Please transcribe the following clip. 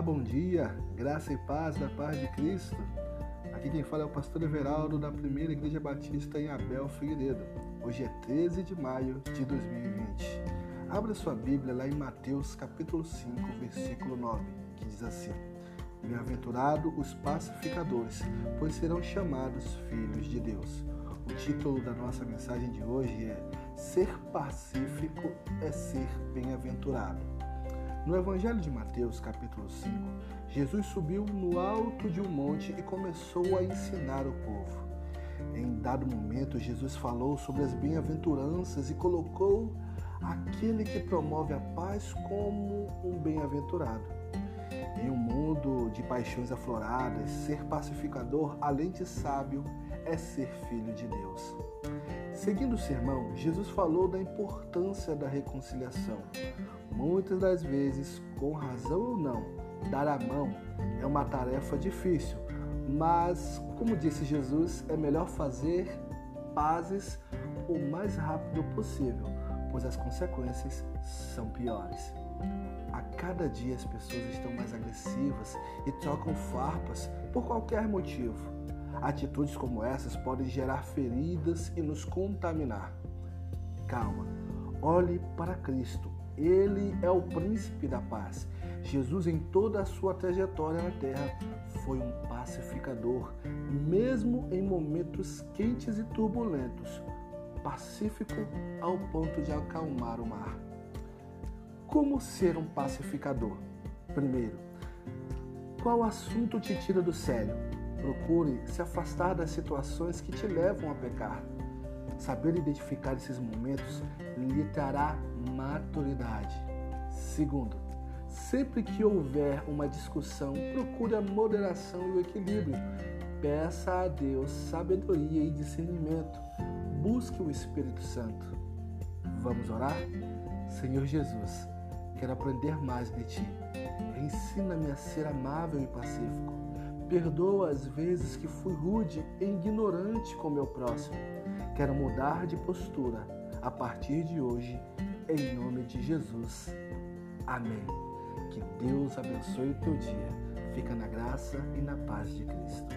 Bom dia, graça e paz da paz de Cristo. Aqui quem fala é o pastor Everaldo da Primeira Igreja Batista em Abel Figueiredo. Hoje é 13 de maio de 2020. Abra sua Bíblia lá em Mateus capítulo 5, versículo 9, que diz assim: Bem-aventurado os pacificadores, pois serão chamados filhos de Deus. O título da nossa mensagem de hoje é Ser pacífico é ser bem-aventurado. No Evangelho de Mateus, capítulo 5, Jesus subiu no alto de um monte e começou a ensinar o povo. Em dado momento, Jesus falou sobre as bem-aventuranças e colocou aquele que promove a paz como um bem-aventurado. Em um mundo de paixões afloradas, ser pacificador, além de sábio, é ser filho de Deus. Seguindo o sermão, Jesus falou da importância da reconciliação. Muitas das vezes, com razão ou não, dar a mão é uma tarefa difícil, mas, como disse Jesus, é melhor fazer pazes o mais rápido possível, pois as consequências são piores. A cada dia as pessoas estão mais agressivas e trocam farpas por qualquer motivo. Atitudes como essas podem gerar feridas e nos contaminar. Calma, olhe para Cristo. Ele é o príncipe da paz. Jesus, em toda a sua trajetória na terra, foi um pacificador, mesmo em momentos quentes e turbulentos, pacífico ao ponto de acalmar o mar. Como ser um pacificador? Primeiro, qual assunto te tira do sério? Procure se afastar das situações que te levam a pecar. Saber identificar esses momentos lhe trará maturidade. Segundo, sempre que houver uma discussão, procure a moderação e o equilíbrio. Peça a Deus sabedoria e discernimento. Busque o Espírito Santo. Vamos orar? Senhor Jesus, quero aprender mais de Ti. Ensina-me a ser amável e pacífico Perdoa as vezes que fui rude e ignorante com meu próximo. Quero mudar de postura a partir de hoje, em nome de Jesus. Amém. Que Deus abençoe o teu dia. Fica na graça e na paz de Cristo.